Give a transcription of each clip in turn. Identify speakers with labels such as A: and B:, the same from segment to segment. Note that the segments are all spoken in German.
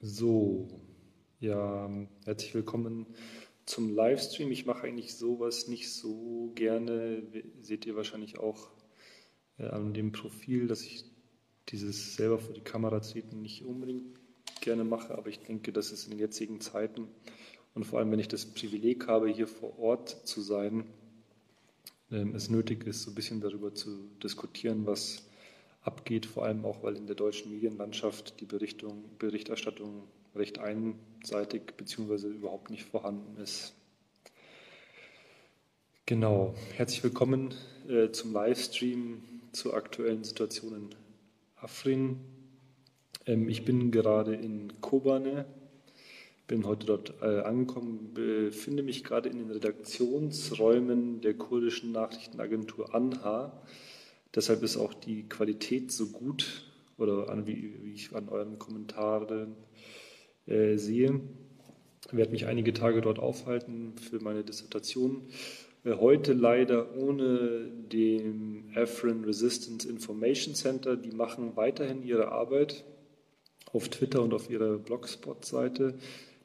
A: So, ja, herzlich willkommen zum Livestream. Ich mache eigentlich sowas nicht so gerne. Seht ihr wahrscheinlich auch äh, an dem Profil, dass ich dieses selber vor die Kamera treten nicht unbedingt gerne mache, aber ich denke, dass es in den jetzigen Zeiten und vor allem, wenn ich das Privileg habe, hier vor Ort zu sein, ähm, es nötig ist, so ein bisschen darüber zu diskutieren, was abgeht, vor allem auch, weil in der deutschen Medienlandschaft die Berichterstattung recht einseitig bzw. überhaupt nicht vorhanden ist. Genau, herzlich willkommen äh, zum Livestream zur aktuellen Situation in Afrin. Ähm, ich bin gerade in Kobane, bin heute dort äh, angekommen, befinde mich gerade in den Redaktionsräumen der kurdischen Nachrichtenagentur ANHA Deshalb ist auch die Qualität so gut oder an, wie, wie, ich an euren Kommentaren äh, sehe. Ich werde mich einige Tage dort aufhalten für meine Dissertation. Äh, heute leider ohne dem Afrin Resistance Information Center. Die machen weiterhin ihre Arbeit auf Twitter und auf ihrer Blogspot-Seite.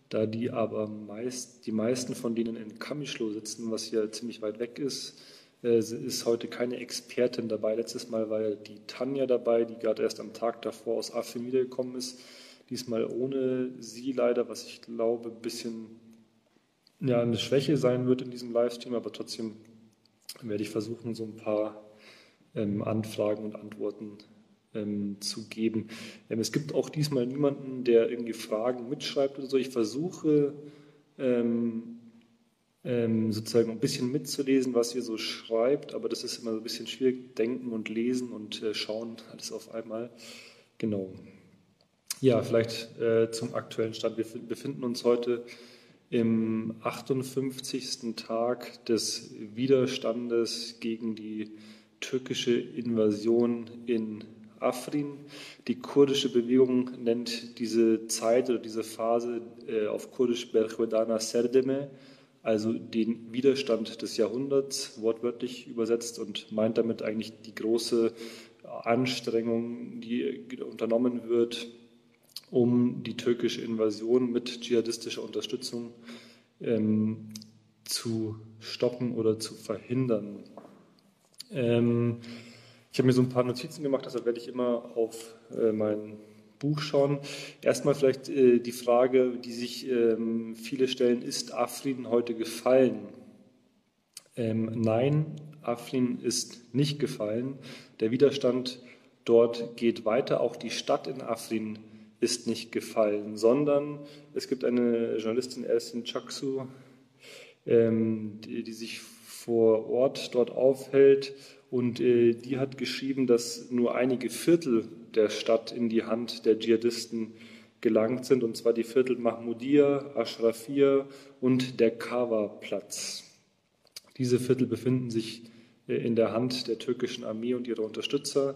A: Da die aber meist, die meisten von denen in Kamischlo sitzen, was ja ziemlich weit weg ist, äh, ist heute keine Expertin dabei. Letztes Mal war ja die Tanja dabei, die gerade erst am Tag davor aus Afrin wiedergekommen ist. Diesmal ohne sie leider, was ich glaube, ein bisschen ja, eine Schwäche sein wird in diesem Livestream, aber trotzdem werde ich versuchen, so ein paar ähm, Anfragen und Antworten ähm, zu geben. Ähm, es gibt auch diesmal niemanden, der irgendwie Fragen mitschreibt oder so. Ich versuche ähm, sozusagen ein bisschen mitzulesen, was ihr so schreibt, aber das ist immer so ein bisschen schwierig, denken und lesen und äh, schauen, alles auf einmal. Genau. Ja, vielleicht äh, zum aktuellen Stand. Wir befinden uns heute im 58. Tag des Widerstandes gegen die türkische Invasion in Afrin. Die kurdische Bewegung nennt diese Zeit oder diese Phase äh, auf Kurdisch Berchwedana Serdeme, also den Widerstand des Jahrhunderts, wortwörtlich übersetzt, und meint damit eigentlich die große Anstrengung, die unternommen wird, um die türkische Invasion mit dschihadistischer Unterstützung ähm, zu stoppen oder zu verhindern. Ähm, ich habe mir so ein paar Notizen gemacht, deshalb werde ich immer auf äh, meinen Buch schauen. Erstmal vielleicht äh, die Frage, die sich ähm, viele stellen, ist Afrin heute gefallen? Ähm, nein, Afrin ist nicht gefallen. Der Widerstand dort geht weiter. Auch die Stadt in Afrin ist nicht gefallen, sondern es gibt eine Journalistin, Ersin Chaksu, ähm, die, die, sich vor Ort dort aufhält und äh, die hat geschrieben, dass nur einige Viertel der Stadt in die Hand der Dschihadisten gelangt sind, und zwar die Viertel Mahmudia, Ashrafia und der Kawa-Platz. Diese Viertel befinden sich äh, in der Hand der türkischen Armee und ihrer Unterstützer.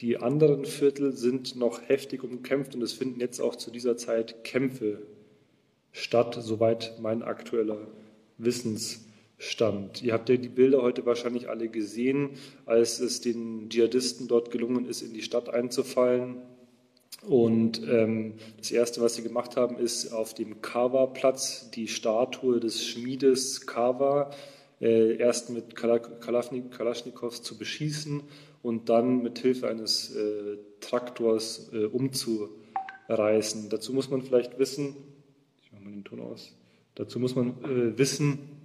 A: Die anderen Viertel sind noch heftig umkämpft und es finden jetzt auch zu dieser Zeit Kämpfe statt, soweit mein aktueller Wissensstand stand. Ihr habt ja die Bilder heute wahrscheinlich alle gesehen, als es den Dschihadisten dort gelungen ist, in die Stadt einzufallen. Und ähm, das Erste, was sie gemacht haben, ist auf dem Kawa-Platz die Statue des Schmiedes Kawa äh, erst mit Kalaschnikows zu beschießen und dann mit Hilfe eines äh, Traktors äh, umzureißen. Dazu muss man vielleicht wissen, ich mache mal den Ton aus, dazu muss man äh, wissen,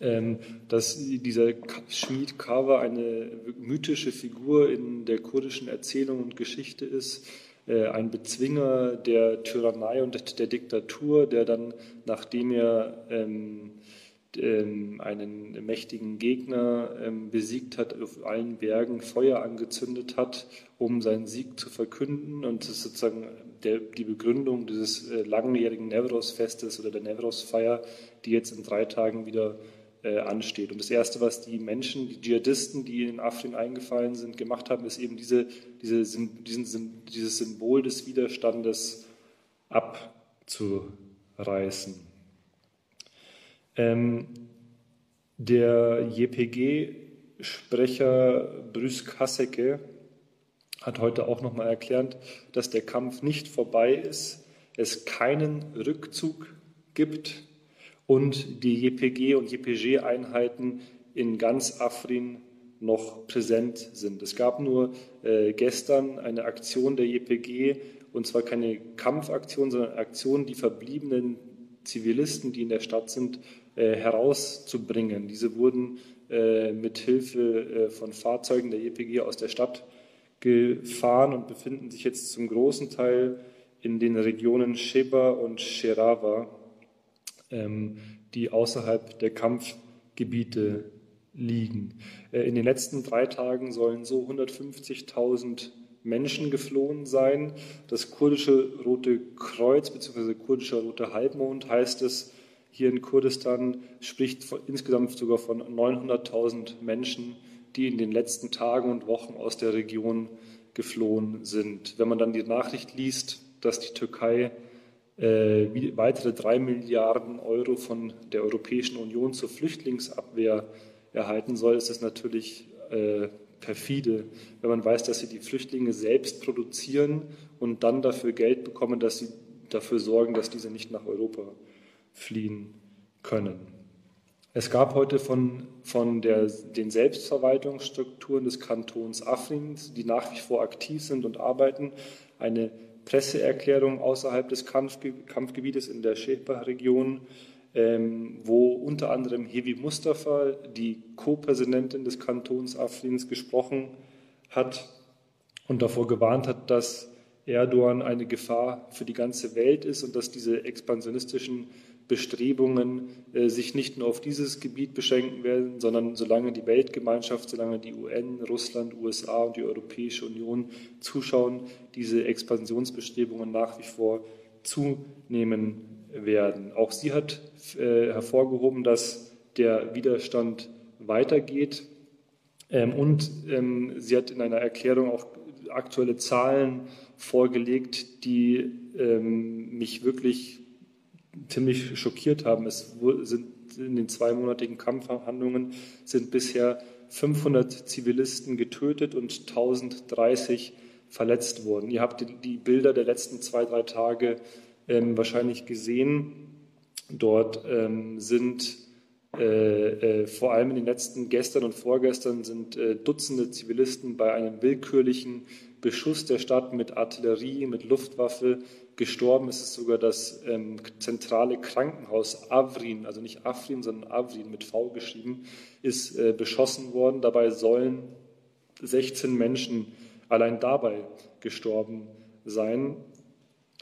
A: dass dieser Schmied Kawa eine mythische Figur in der kurdischen Erzählung und Geschichte ist, äh, ein Bezwinger der Tyrannei und der Diktatur, der dann, nachdem er ähm, ähm, einen mächtigen Gegner besiegt hat, auf allen Bergen Feuer angezündet hat, um seinen Sieg zu verkünden. Und das ist sozusagen der, die Begründung dieses äh, langjährigen Nevros-Festes oder der Nevros-Feier, die jetzt in drei Tagen wieder äh, ansteht. Und das Erste, was die Menschen, die Dschihadisten, die in Afrin eingefallen sind, gemacht haben, ist eben diese, diese, diesen, dieses Symbol des Widerstandes abzureißen. Ähm, der JPG-Sprecher Brüsk Hasseke hat heute auch nochmal erklärt, dass der Kampf nicht vorbei ist, es keinen Rückzug gibt und die JPG und JPG-Einheiten in ganz Afrin noch präsent sind. Es gab nur äh, gestern eine Aktion der JPG, und zwar keine Kampfaktion, sondern Aktion, die verbliebenen Zivilisten, die in der Stadt sind, äh, herauszubringen. Diese wurden äh, mit Hilfe äh, von Fahrzeugen der JPG aus der Stadt gefahren und befinden sich jetzt zum großen Teil in den Regionen Sheba und Sherava, die außerhalb der Kampfgebiete liegen. Äh, in den letzten drei Tagen sollen so 150.000 Menschen geflohen sein. Das kurdische Rote Kreuz bzw. kurdischer Rote Halbmond heißt es hier in Kurdistan, spricht insgesamt sogar von 900.000 Menschen, die in den letzten Tagen und Wochen aus der Region geflohen sind. Wenn man dann die Nachricht liest, dass die Türkei äh, weitere drei Milliarden Euro von der Europäischen Union zur Flüchtlingsabwehr erhalten soll, ist es natürlich äh, perfide, wenn man weiß, dass sie die Flüchtlinge selbst produzieren und dann dafür Geld bekommen, dass sie dafür sorgen, dass diese nicht nach Europa fliehen können. Es gab heute von, von der, den Selbstverwaltungsstrukturen des Kantons Afrin, die nach wie vor aktiv sind und arbeiten, eine Presseerklärung außerhalb des Kampfgebietes in der Sheba-Region, ähm, wo unter anderem Hevi Mustafa, die Co-Präsidentin des Kantons Afrins, gesprochen hat und davor gewarnt hat, dass Erdogan eine Gefahr für die ganze Welt ist und dass diese expansionistischen Bestrebungen äh, sich nicht nur auf dieses Gebiet beschränken werden, sondern solange die Weltgemeinschaft, solange die UN, Russland, USA und die Europäische Union zuschauen, diese Expansionsbestrebungen nach wie vor zunehmen werden. Auch sie hat äh, hervorgehoben, dass der Widerstand weitergeht. Ähm, und ähm, sie hat in einer Erklärung auch aktuelle Zahlen vorgelegt, die ähm, mich wirklich ziemlich schockiert haben. Es sind in den zweimonatigen Kampfhandlungen sind bisher 500 Zivilisten getötet und 1030 verletzt worden. Ihr habt die Bilder der letzten zwei, drei Tage ähm, wahrscheinlich gesehen. Dort ähm, sind äh, äh, vor allem in den letzten gestern und vorgestern sind äh, Dutzende Zivilisten bei einem willkürlichen Beschuss der Stadt mit Artillerie, mit Luftwaffe gestorben. Es ist sogar das ähm, zentrale Krankenhaus Avrin, also nicht Afrin, sondern Avrin mit V geschrieben, ist äh, beschossen worden. Dabei sollen 16 Menschen allein dabei gestorben sein.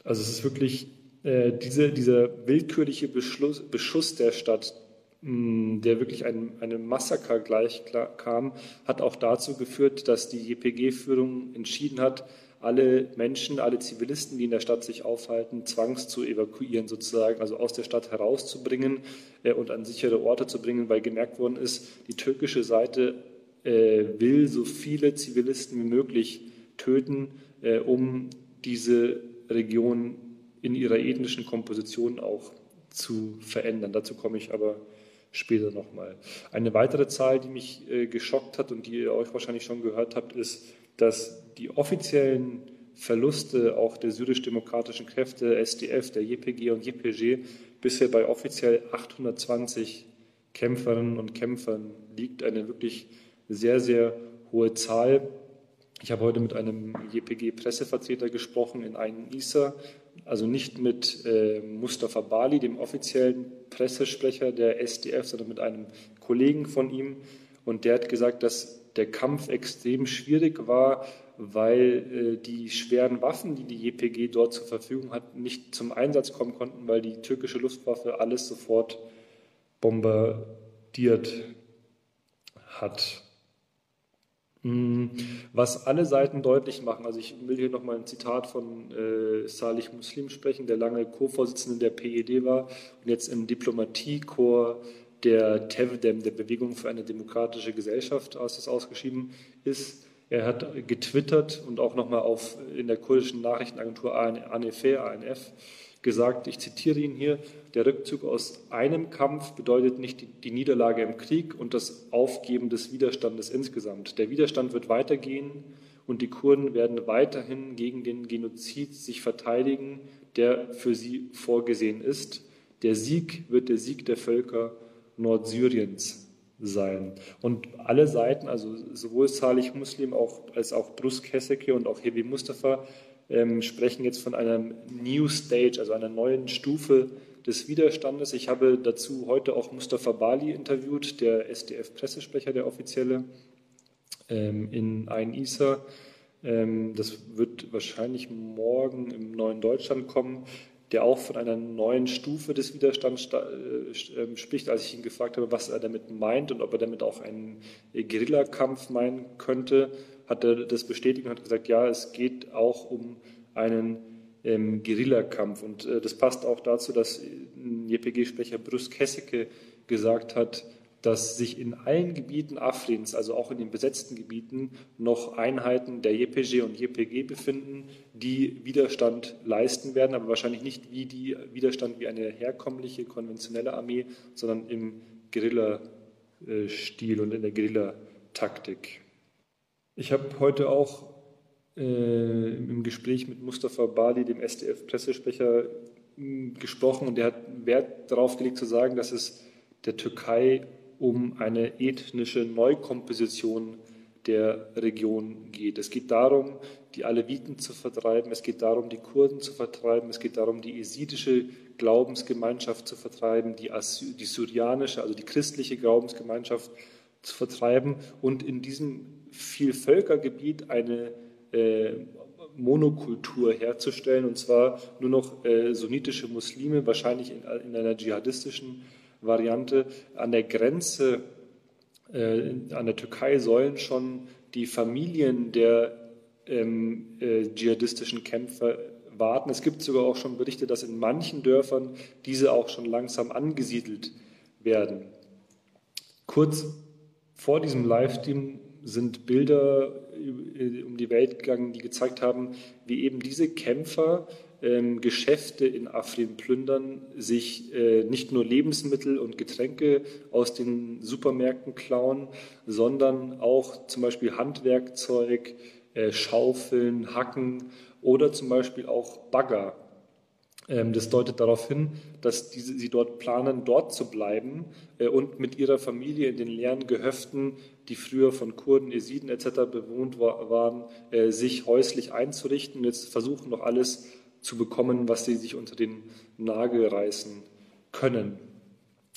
A: Also es ist wirklich äh, diese, dieser willkürliche Beschluss, Beschuss der Stadt, der wirklich einem, einem Massaker gleichkam, hat auch dazu geführt, dass die JPG-Führung entschieden hat, alle Menschen, alle Zivilisten, die in der Stadt sich aufhalten, zwangs zu evakuieren, sozusagen, also aus der Stadt herauszubringen äh, und an sichere Orte zu bringen, weil gemerkt worden ist, die türkische Seite äh, will so viele Zivilisten wie möglich töten, äh, um diese Region in ihrer ethnischen Komposition auch zu verändern. Dazu komme ich aber später nochmal. Eine weitere Zahl, die mich äh, geschockt hat und die ihr euch wahrscheinlich schon gehört habt, ist, dass die offiziellen Verluste auch der syrisch-demokratischen Kräfte, SDF, der JPG und JPG, bisher bei offiziell 820 Kämpferinnen und Kämpfern liegt. Eine wirklich sehr, sehr hohe Zahl. Ich habe heute mit einem JPG-Pressevertreter gesprochen in einem ISA, also nicht mit äh, Mustafa Bali, dem offiziellen Pressesprecher der SDF, sondern mit einem Kollegen von ihm. Und der hat gesagt, dass der Kampf extrem schwierig war, weil äh, die schweren Waffen, die die JPG dort zur Verfügung hat, nicht zum Einsatz kommen konnten, weil die türkische Luftwaffe alles sofort bombardiert hat. Hm, was alle Seiten deutlich machen, also ich will hier nochmal ein Zitat von äh, Salih Muslim sprechen, der lange Co-Vorsitzende der PED war und jetzt im Diplomatiekorps der TEVDEM, der Bewegung für eine demokratische Gesellschaft, aus das ausgeschrieben ist. Er hat getwittert und auch nochmal auf, in der kurdischen Nachrichtenagentur ANF, ANF gesagt, ich zitiere ihn hier, der Rückzug aus einem Kampf bedeutet nicht die, Niederlage im Krieg und das Aufgeben des Widerstandes insgesamt. Der Widerstand wird weitergehen und die Kurden werden weiterhin gegen den Genozid sich verteidigen, der für sie vorgesehen ist. Der Sieg wird der Sieg der Völker Nordsyriens sein. Und alle Seiten, also sowohl Salih Muslim auch, als auch Brus Kesseke und auch Hebi Mustafa, ähm, sprechen jetzt von einer New Stage, also einer neuen Stufe des Widerstandes. Ich habe dazu heute auch Mustafa Bali interviewt, der SDF-Pressesprecher, der offizielle, ähm, in Ein Isa. Ähm, das wird wahrscheinlich morgen im neuen Deutschland kommen, der auch von einer neuen Stufe des Widerstands äh, ähm, spricht. Als ich ihn gefragt habe, was er damit meint und ob er damit auch einen Guerillakampf meinen könnte, hat er das bestätigt und hat gesagt, ja, es geht auch um einen ähm, Guerillakampf. Und äh, das passt auch dazu, dass JPG-Sprecher Bruce Kesseke gesagt hat, dass sich in allen Gebieten Afrins, also auch in den besetzten Gebieten, noch Einheiten der JPG und JPG befinden, die Widerstand leisten werden, aber wahrscheinlich nicht wie die Widerstand wie eine herkömmliche, konventionelle Armee, sondern im Guerilla-Stil und in der Guerilla-Taktik. Ich habe heute auch äh, im Gespräch mit Mustafa Bali, dem SDF-Pressesprecher, gesprochen und der hat Wert darauf gelegt zu sagen, dass es der Türkei um eine ethnische Neukomposition der Region geht. Es geht darum, die Aleviten zu vertreiben, es geht darum, die Kurden zu vertreiben, es geht darum, die esidische Glaubensgemeinschaft zu vertreiben, die, die syrianische, also die christliche Glaubensgemeinschaft zu vertreiben und in diesem Vielvölkergebiet eine äh, Monokultur herzustellen, und zwar nur noch äh, sunnitische Muslime, wahrscheinlich in, in einer dschihadistischen Variante. An der Grenze äh, an der Türkei sollen schon die Familien der ähm, äh, dschihadistischen Kämpfer warten. Es gibt sogar auch schon Berichte, dass in manchen Dörfern diese auch schon langsam angesiedelt werden. Kurz vor diesem Livestream sind Bilder um die Welt gegangen, die gezeigt haben, wie eben diese Kämpfer ähm, Geschäfte in Afrin plündern, sich äh, nicht nur Lebensmittel und Getränke aus den Supermärkten klauen, sondern auch zum Beispiel Handwerkzeug, äh, Schaufeln, Hacken oder zum Beispiel auch Bagger. Ähm, das deutet darauf hin, dass diese, sie dort planen, dort zu bleiben äh, und mit ihrer Familie in den leeren Gehöften, die früher von Kurden, Esiden etc. bewohnt war, waren, äh, sich häuslich einzurichten und jetzt versuchen noch alles zu bekommen, was sie sich unter den Nagel reißen können.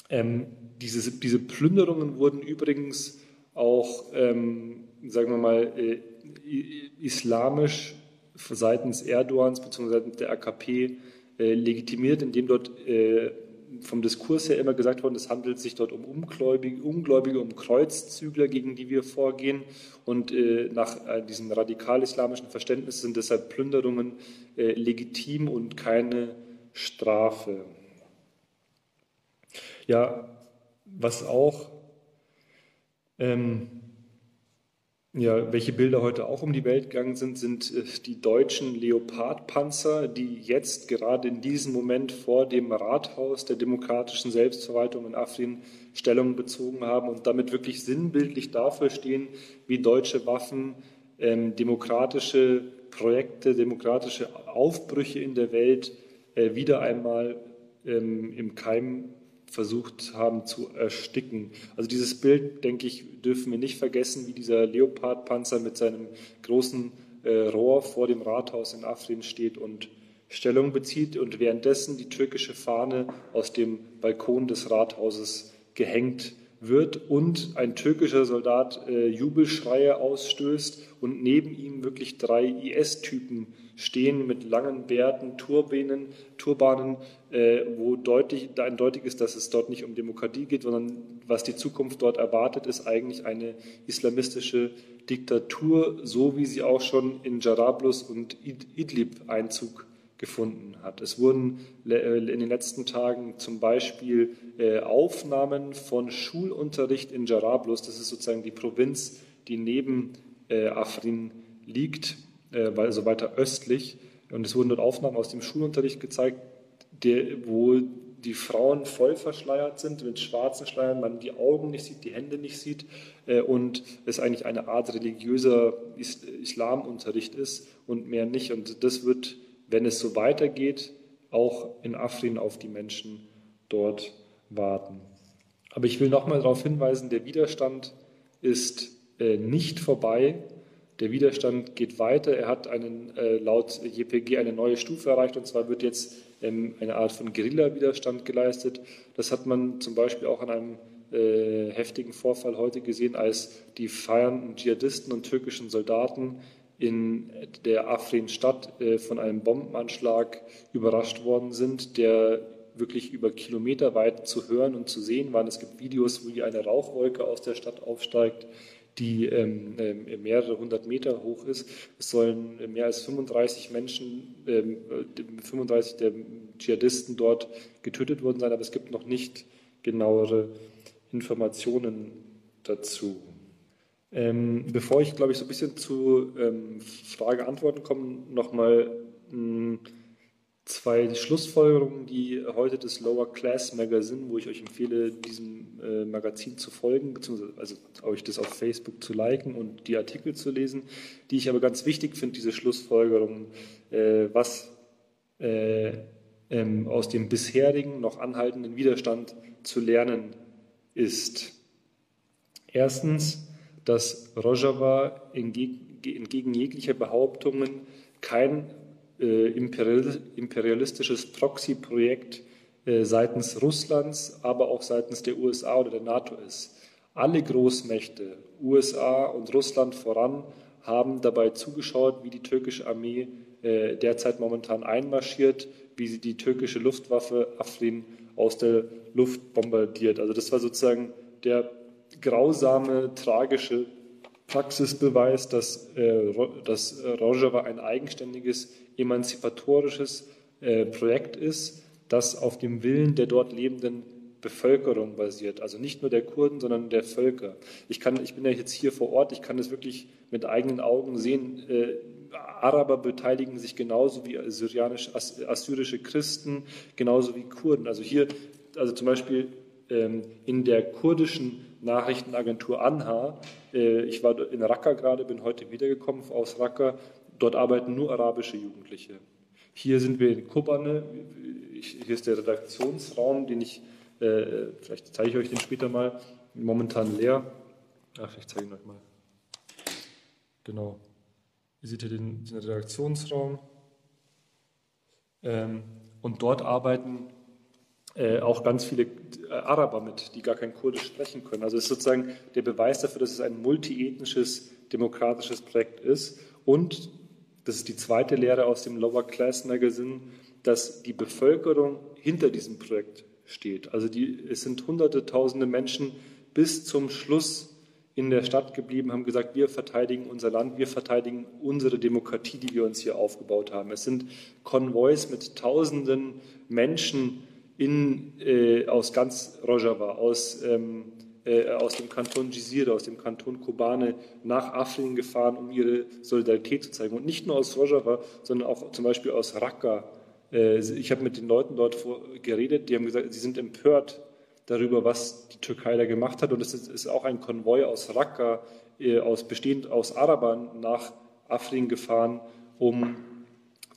A: Ähm, diese, diese Plünderungen wurden übrigens auch, ähm, sagen wir mal, äh, islamisch seitens Erdogans bzw. der AKP äh, legitimiert, indem dort äh, vom Diskurs her immer gesagt worden, es handelt sich dort um Ungläubige, Ungläubige um Kreuzzügler, gegen die wir vorgehen. Und äh, nach äh, diesem radikal-islamischen Verständnis sind deshalb Plünderungen äh, legitim und keine Strafe. Ja, was auch ähm, ja, welche Bilder heute auch um die Welt gegangen sind, sind äh, die deutschen Leopardpanzer, die jetzt gerade in diesem Moment vor dem Rathaus der demokratischen Selbstverwaltung in Afrin Stellung bezogen haben und damit wirklich sinnbildlich dafür stehen, wie deutsche Waffen ähm, demokratische Projekte, demokratische Aufbrüche in der Welt äh, wieder einmal ähm, im Keim versucht haben zu ersticken. Also dieses Bild, denke ich, dürfen wir nicht vergessen, wie dieser Leopardpanzer mit seinem großen äh, Rohr vor dem Rathaus in Afrin steht und Stellung bezieht und währenddessen die türkische Fahne aus dem Balkon des Rathauses gehängt wird und ein türkischer Soldat äh, Jubelschreie ausstößt und neben ihm wirklich drei IS-Typen stehen mit langen Bärten, Turbanen, Turbanen, äh, wo deutlich, eindeutig ist, dass es dort nicht um Demokratie geht, sondern was die Zukunft dort erwartet, ist eigentlich eine islamistische Diktatur, so wie sie auch schon in Jarablus und Idlib Einzug gefunden hat. Es wurden äh, in den letzten Tagen zum Beispiel äh, Aufnahmen von Schulunterricht in Jarablus, das ist sozusagen die Provinz, die neben äh, Afrin liegt, also weiter östlich. Und es wurden dort Aufnahmen aus dem Schulunterricht gezeigt, wo die Frauen voll verschleiert sind mit schwarzen Schleiern, man die Augen nicht sieht, die Hände nicht sieht und es eigentlich eine Art religiöser Islamunterricht ist und mehr nicht. Und das wird, wenn es so weitergeht, auch in Afrin auf die Menschen dort warten. Aber ich will nochmal darauf hinweisen, der Widerstand ist äh, nicht vorbei. Der Widerstand geht weiter. Er hat einen, äh, laut JPG eine neue Stufe erreicht und zwar wird jetzt ähm, eine Art von Guerilla-Widerstand geleistet. Das hat man zum Beispiel auch an einem äh, heftigen Vorfall heute gesehen, als die feiernden Dschihadisten und türkischen Soldaten in der Afrin-Stadt äh, von einem Bombenanschlag überrascht worden sind, der wirklich über Kilometer weit zu hören und zu sehen war. Es gibt Videos, wo eine Rauchwolke aus der Stadt aufsteigt die ähm, äh, mehrere hundert Meter hoch ist. Es sollen mehr als 35 Menschen, ähm, 35 der Dschihadisten dort getötet worden sein, aber es gibt noch nicht genauere Informationen dazu. Ähm, bevor ich, glaube ich, so ein bisschen zu ähm, Frage-Antworten komme, nochmal hm, zwei Schlussfolgerungen, die heute das Lower Class Magazine, wo ich euch empfehle, diesem äh, Magazin zu folgen, beziehungsweise also euch das auf Facebook zu liken und die Artikel zu lesen, die ich aber ganz wichtig finde, diese Schlussfolgerungen, äh, was äh, ähm, aus dem bisherigen, noch anhaltenden Widerstand zu lernen ist. Erstens, dass Rojava entgegen jeglicher Behauptungen kein äh, imperialistisches Proxy-Projekt äh, seitens Russlands, aber auch seitens der USA oder der NATO ist. Alle Großmächte, USA und Russland voran, haben dabei zugeschaut, wie die türkische Armee äh, derzeit momentan einmarschiert, wie sie die türkische Luftwaffe Afrin aus der Luft bombardiert. Also das war sozusagen der grausame, tragische Praxisbeweis, dass, äh, dass Rojava ein eigenständiges emanzipatorisches äh, Projekt ist, das auf dem Willen der dort lebenden Bevölkerung basiert. Also nicht nur der Kurden, sondern der Völker. Ich, kann, ich bin ja jetzt hier vor Ort, ich kann es wirklich mit eigenen Augen sehen. Äh, Araber beteiligen sich genauso wie syrianisch-assyrische Christen, genauso wie Kurden. Also hier, also zum Beispiel ähm, in der kurdischen Nachrichtenagentur Anha, äh, ich war in Raqqa gerade, bin heute wiedergekommen aus Raqqa, Dort arbeiten nur arabische Jugendliche. Hier sind wir in Kobane. Hier ist der Redaktionsraum, den ich, äh, vielleicht zeige ich euch den später mal, momentan leer. Ach, ich zeige ihn euch mal. Genau. Ihr seht hier den, den Redaktionsraum. Ähm, und dort arbeiten äh, auch ganz viele äh, Araber mit, die gar kein Kurdisch sprechen können. Also es ist sozusagen der Beweis dafür, dass es ein multiethnisches, demokratisches Projekt ist. Und das ist die zweite Lehre aus dem Lower Class Magazine, dass die Bevölkerung hinter diesem Projekt steht. Also die, es sind hunderte, tausende Menschen bis zum Schluss in der Stadt geblieben, haben gesagt, wir verteidigen unser Land, wir verteidigen unsere Demokratie, die wir uns hier aufgebaut haben. Es sind Konvois mit tausenden Menschen in, äh, aus ganz Rojava, aus ähm, äh, aus dem Kanton Gizire, aus dem Kanton Kobane nach Afrin gefahren, um ihre Solidarität zu zeigen. Und nicht nur aus Rojava, sondern auch zum Beispiel aus Raqqa. Äh, ich habe mit den Leuten dort geredet, die haben gesagt, sie sind empört darüber, was die Türkei da gemacht hat. Und es ist auch ein Konvoi aus Raqqa, äh, aus, bestehend aus Arabern, nach Afrin gefahren, um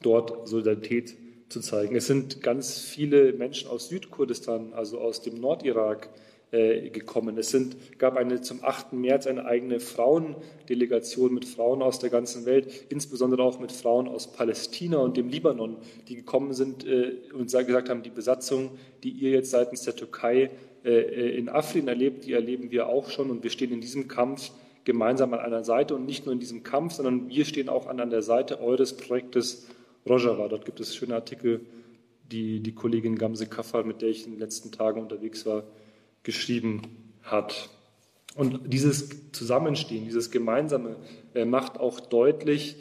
A: dort Solidarität zu zeigen. Es sind ganz viele Menschen aus Südkurdistan, also aus dem Nordirak, äh, gekommen. Es sind, gab eine, zum 8. März eine eigene Frauendelegation mit Frauen aus der ganzen Welt, insbesondere auch mit Frauen aus Palästina und dem Libanon, die gekommen sind äh, und gesagt haben, die Besatzung, die ihr jetzt seitens der Türkei äh, in Afrin erlebt, die erleben wir auch schon und wir stehen in diesem Kampf gemeinsam an einer Seite und nicht nur in diesem Kampf, sondern wir stehen auch an, an der Seite eures Projektes Rojava. Dort gibt es schöne Artikel, die die Kollegin Gamse Kaffar, mit der ich in den letzten Tagen unterwegs war, geschrieben hat. Und dieses Zusammenstehen, dieses Gemeinsame äh, macht auch deutlich,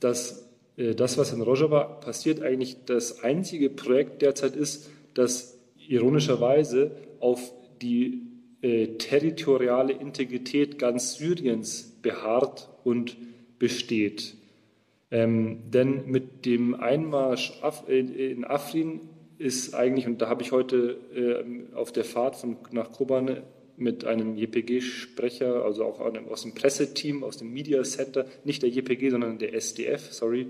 A: dass äh, das, was in Rojava passiert, eigentlich das einzige Projekt derzeit ist, das ironischerweise auf die äh, territoriale Integrität ganz Syriens beharrt und besteht. Ähm, denn mit dem Einmarsch in Afrin ist eigentlich, und da habe ich heute äh, auf der Fahrt von, nach Kobane mit einem JPG-Sprecher, also auch aus dem Presseteam, aus dem Media Center, nicht der JPG, sondern der SDF, sorry,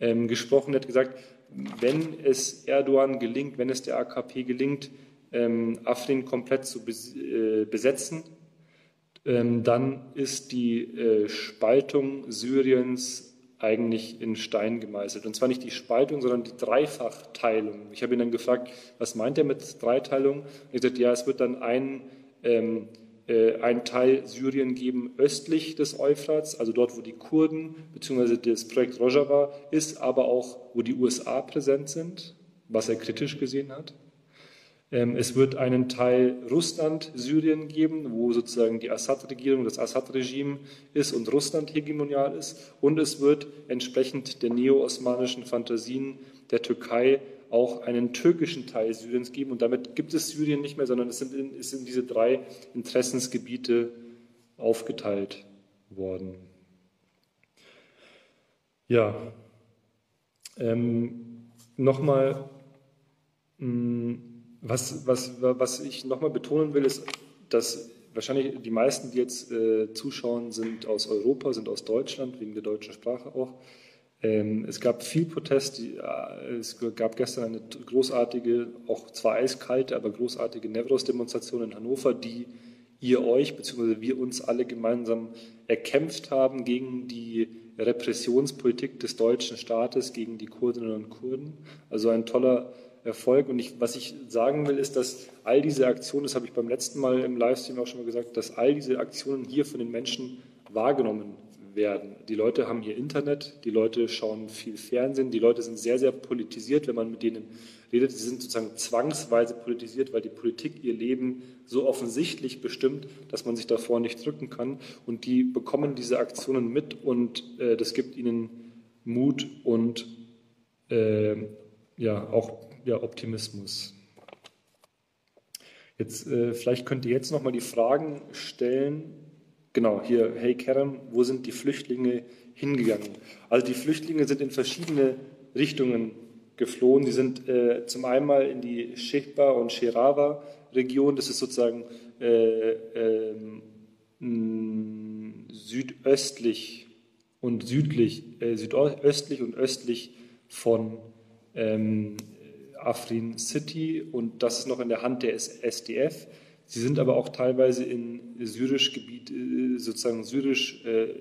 A: ähm, gesprochen, hat gesagt, wenn es Erdogan gelingt, wenn es der AKP gelingt, ähm, Afrin komplett zu äh, besetzen, ähm, dann ist die äh, Spaltung Syriens eigentlich in Stein gemeißelt. Und zwar nicht die Spaltung, sondern die Dreifachteilung. Ich habe ihn dann gefragt, was meint er mit Dreiteilung? Und er gesagt, ja, es wird dann ein ähm, äh, einen Teil Syrien geben östlich des Euphrats, also dort, wo die Kurden bzw. das Projekt Rojava ist, aber auch, wo die USA präsent sind, was er kritisch gesehen hat. Ähm, es wird einen Teil Russland, Syrien geben, wo sozusagen die Assad-Regierung, das Assad-Regime ist und Russland hegemonial ist. Und es wird entsprechend der neo-osmanischen Fantasien der Türkei auch einen türkischen Teil Syriens geben. Und damit gibt es Syrien nicht mehr, sondern es sind, in, es sind diese drei Interessensgebiete aufgeteilt worden. Ja, ähm, nochmal, mm, was, was, was ich nochmal betonen will, ist, dass wahrscheinlich die meisten, die jetzt äh, zuschauen, sind aus Europa, sind aus Deutschland, wegen der deutschen Sprache auch. Ähm, es gab viel Protest. Es gab gestern eine großartige, auch zwar eiskalte, aber großartige Nevros-Demonstration in Hannover, die ihr euch bzw. wir uns alle gemeinsam erkämpft haben gegen die Repressionspolitik des deutschen Staates, gegen die Kurdinnen und Kurden. Also ein toller Erfolg. Und ich, was ich sagen will, ist, dass all diese Aktionen, das habe ich beim letzten Mal im Livestream auch schon mal gesagt, dass all diese Aktionen hier von den Menschen wahrgenommen werden. Die Leute haben ihr Internet, die Leute schauen viel Fernsehen, die Leute sind sehr, sehr politisiert, wenn man mit denen redet. Sie sind sozusagen zwangsweise politisiert, weil die Politik ihr Leben so offensichtlich bestimmt, dass man sich davor nicht drücken kann. Und die bekommen diese Aktionen mit und äh, das gibt ihnen Mut und äh, ja, auch ja, Optimismus. Jetzt, äh, vielleicht könnt ihr jetzt nochmal die Fragen stellen, Genau, hier, hey Karen, wo sind die Flüchtlinge hingegangen? Also die Flüchtlinge sind in verschiedene Richtungen geflohen. Sie sind äh, zum einen in die Shechba und Sherawa Region, das ist sozusagen äh, äh, südöstlich und südlich, äh, südöstlich und östlich von ähm, Afrin City und das ist noch in der Hand der SDF. Sie sind aber auch teilweise in syrisch Gebiet, äh, sozusagen syrisch äh,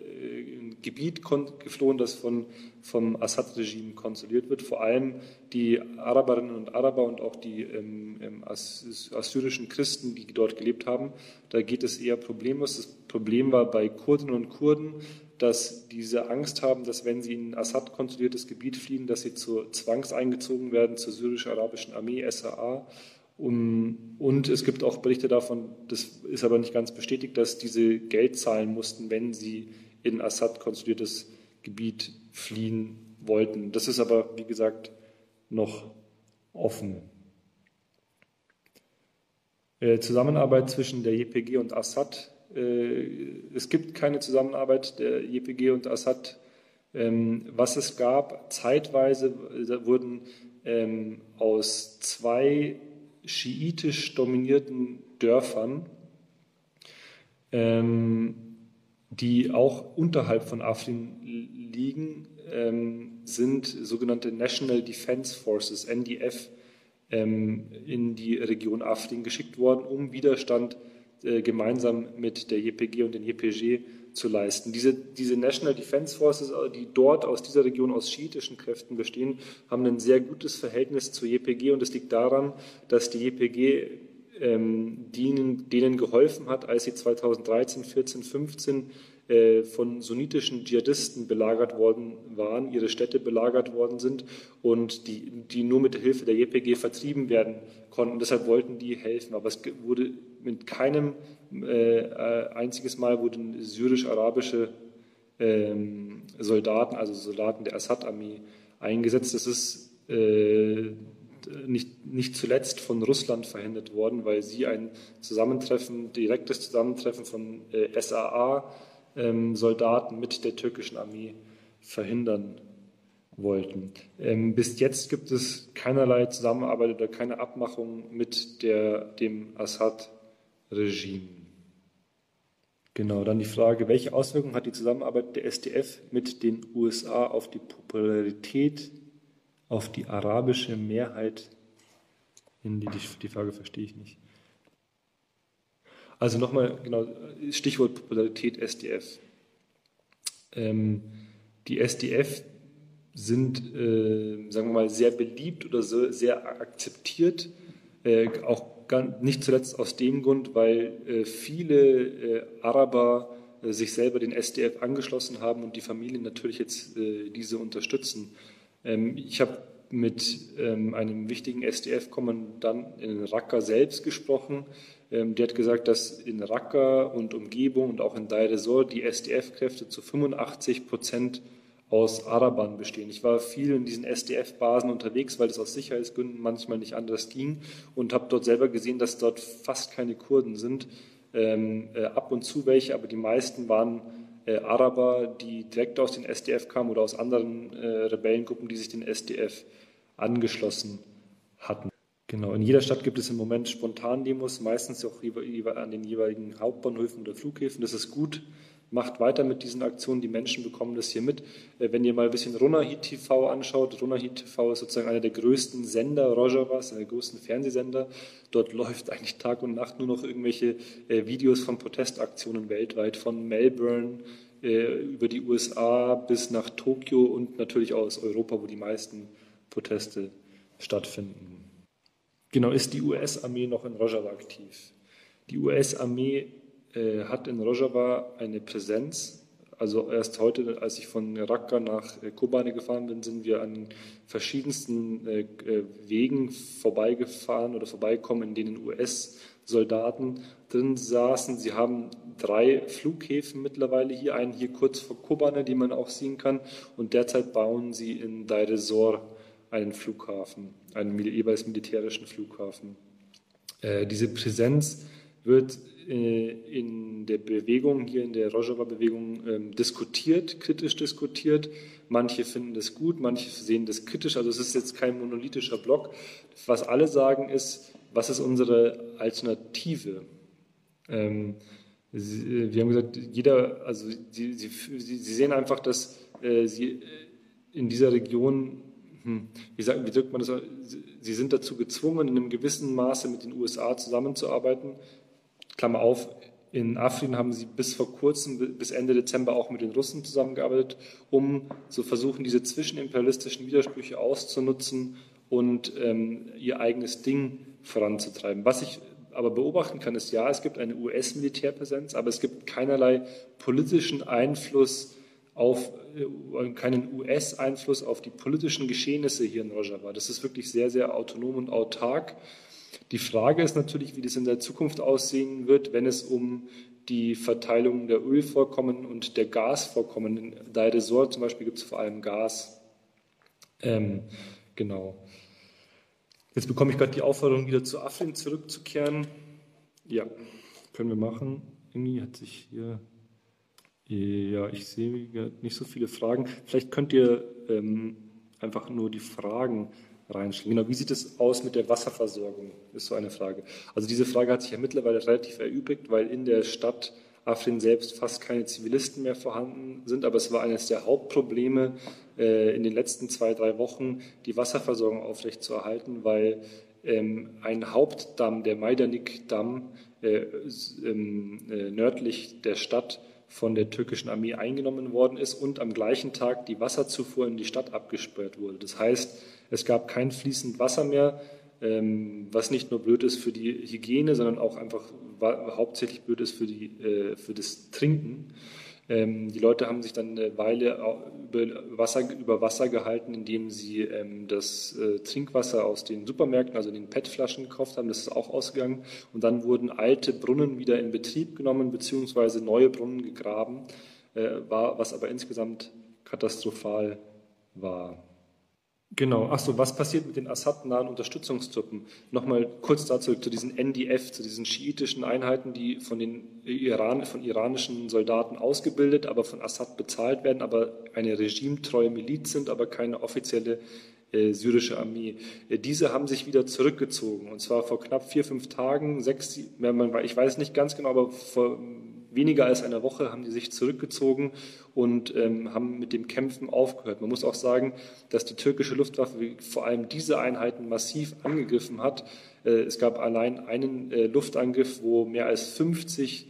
A: Gebiet geflohen, das von, vom Assad-Regime kontrolliert wird. Vor allem die Araberinnen und Araber und auch die ähm, ähm assyrischen Christen, die dort gelebt haben. Da geht es eher problemlos. Das Problem war bei Kurdinnen und Kurden, dass diese Angst haben, dass wenn sie in Assad kontrolliertes Gebiet fliehen, dass sie zur zwangseingezogen werden zur syrisch-arabischen Armee, SAA um, und es gibt auch Berichte davon, das ist aber nicht ganz bestätigt, dass diese Geld zahlen mussten, wenn sie in Assad kontrolliertes Gebiet fliehen wollten. Das ist aber, wie gesagt, noch offen. Äh, Zusammenarbeit zwischen der JPG und Assad. Äh, es gibt keine Zusammenarbeit der JPG und Assad. Ähm, was es gab, zeitweise wurden ähm, aus zwei schiitisch dominierten Dörfern, ähm, die auch unterhalb von Afrin liegen, sind sogenannte National Defense Forces, NDF, in die Region Afrin geschickt worden, um Widerstand äh, gemeinsam mit der JPG und den JPG zu leisten. Diese, diese National Defense Forces, äh, die dort aus dieser Region aus schiitischen Kräften bestehen, haben ein sehr gutes Verhältnis zur JPG und es liegt daran, dass die JPG ähm, denen, denen geholfen hat, als sie 2013, 14, 15 äh, von sunnitischen Dschihadisten belagert worden waren, ihre Städte belagert worden sind und die, die nur mit der Hilfe der JPG vertrieben werden konnten. Deshalb wollten die helfen. Aber es wurde mit keinem äh, äh, einziges Mal wurden syrisch-arabische ähm, Soldaten, also Soldaten der Assad-Armee, eingesetzt. Das ist äh, nicht, nicht zuletzt von Russland verhindert worden, weil sie ein Zusammentreffen, direktes Zusammentreffen von äh, SAA-Soldaten ähm, mit der türkischen Armee verhindern wollten. Ähm, bis jetzt gibt es keinerlei Zusammenarbeit oder keine Abmachung mit der, dem Assad-Regime. Genau, dann die Frage, welche Auswirkungen hat die Zusammenarbeit der SDF mit den USA auf die Popularität, auf die arabische Mehrheit? In die, die Frage verstehe ich nicht. Also nochmal, genau, Stichwort Popularität SDF. Ähm, die SDF sind, äh, sagen wir mal, sehr beliebt oder so, sehr akzeptiert, äh, auch nicht zuletzt aus dem Grund, weil äh, viele äh, Araber äh, sich selber den SDF angeschlossen haben und die Familien natürlich jetzt diese unterstützen. Ähm, ich habe mit ähm, einem wichtigen SDF-Kommandanten in Raqqa selbst gesprochen. Ähm, der hat gesagt, dass in Raqqa und Umgebung und auch in ez-Zor die SDF-Kräfte zu 85 Prozent aus Arabern bestehen. Ich war viel in diesen SDF-Basen unterwegs, weil es aus Sicherheitsgründen manchmal nicht anders ging und habe dort selber gesehen, dass dort fast keine Kurden sind. Ähm, äh, ab und zu welche, aber die meisten waren äh, Araber, die direkt aus den SDF kamen oder aus anderen äh, Rebellengruppen, die sich den SDF angeschlossen hatten. Genau, in jeder Stadt gibt es im Moment Spontan-Demos, meistens auch an den jeweiligen Hauptbahnhöfen oder Flughäfen. Das ist gut, macht weiter mit diesen Aktionen, die Menschen bekommen das hier mit. Äh, wenn ihr mal ein bisschen Runahit TV anschaut, Runahit TV ist sozusagen einer der größten Sender Rojavas, einer der größten Fernsehsender. Dort läuft eigentlich Tag und Nacht nur noch irgendwelche äh, Videos von Protestaktionen weltweit, von Melbourne äh, über die USA bis nach Tokio und natürlich aus Europa, wo die meisten Proteste stattfinden. Genau, ist die US-Armee noch in Rojava aktiv? Die US-Armee äh, hat in Rojava eine Präsenz. Also erst heute, als ich von Raqqa nach äh, Kobane gefahren bin, sind wir an verschiedensten äh, Wegen vorbeigefahren oder vorbeigekommen, in denen US-Soldaten drin saßen. Sie haben drei Flughäfen mittlerweile hier, einen hier kurz vor Kobane, die man auch sehen kann. Und derzeit bauen sie in Deir einen Flughafen, einen jeweils militärischen Flughafen. diese Präsenz wird äh, in der Bewegung, hier in der Rojava-Bewegung, ähm, diskutiert, kritisch diskutiert. Manche finden das gut, manche sehen das kritisch. Also es ist jetzt kein monolithischer Block. Was alle sagen ist, was ist unsere Alternative? Ähm, sie, wir haben gesagt, jeder, also sie, sie, sie sehen einfach, dass äh, sie in dieser Region wie, sagt, wie drückt man das? Sie sind dazu gezwungen, in einem gewissen Maße mit den USA zusammenzuarbeiten. Klammer auf, in Afrin haben sie bis vor kurzem, bis Ende Dezember auch mit den Russen zusammengearbeitet, um zu versuchen, diese zwischenimperialistischen Widersprüche auszunutzen und ähm, ihr eigenes Ding voranzutreiben. Was ich aber beobachten kann, ist ja, es gibt eine US-Militärpräsenz, aber es gibt keinerlei politischen Einfluss auf, äh, keinen US-Einfluss auf die politischen Geschehnisse hier in Rojava. Das ist wirklich sehr, sehr autonom und autark. Die Frage ist natürlich, wie das in der Zukunft aussehen wird, wenn es um die Verteilung der Ölvorkommen und der Gasvorkommen in Deir Resort zum Beispiel gibt es vor allem Gas. Ähm, genau. Jetzt bekomme ich gerade die Aufforderung, wieder zu Afrin zurückzukehren. Ja, können wir machen. Irgendwie hat sich hier. Ja, ich sehe nicht so viele Fragen. Vielleicht könnt ihr ähm, einfach nur die Fragen reinstellen. Genau, wie sieht es aus mit der Wasserversorgung, ist so eine Frage. Also diese Frage hat sich ja mittlerweile relativ erübrigt, weil in der Stadt Afrin selbst fast keine Zivilisten mehr vorhanden sind, aber es war eines der Hauptprobleme äh, in den letzten zwei, drei Wochen, die Wasserversorgung aufrechtzuerhalten, weil ähm, ein Hauptdamm, der Majdanik-Damm, äh, ähm, äh, nördlich der Stadt von der türkischen Armee eingenommen worden ist und am gleichen Tag die Wasserzufuhr in die Stadt abgesperrt wurde. Das heißt, es gab kein fließend Wasser mehr, ähm, was nicht nur blöd ist für die Hygiene, sondern auch einfach hauptsächlich blöd ist für, die, äh, für das Trinken. Ähm, die Leute haben sich dann eine Weile über Wasser, über Wasser gehalten, indem sie ähm, das äh, Trinkwasser aus den Supermärkten, also den PET-Flaschen gekauft haben. Das ist auch ausgegangen. Und dann wurden alte Brunnen wieder in Betrieb genommen, beziehungsweise neue Brunnen gegraben, äh, war, was aber insgesamt katastrophal war. Genau, achso, was passiert mit den Assad-nahen Unterstützungstruppen? Nochmal kurz dazu zu diesen NDF, zu diesen schiitischen Einheiten, die von den Iran, von iranischen Soldaten ausgebildet, aber von Assad bezahlt werden, aber eine regimetreue Miliz sind, aber keine offizielle äh, syrische Armee. Äh, diese haben sich wieder zurückgezogen, und zwar vor knapp vier, fünf Tagen, sechs, ich weiß nicht ganz genau, aber vor weniger als einer Woche haben die sich zurückgezogen und ähm, haben mit dem Kämpfen aufgehört. Man muss auch sagen, dass die türkische Luftwaffe vor allem diese Einheiten massiv angegriffen hat. Äh, es gab allein einen äh, Luftangriff, wo mehr als 50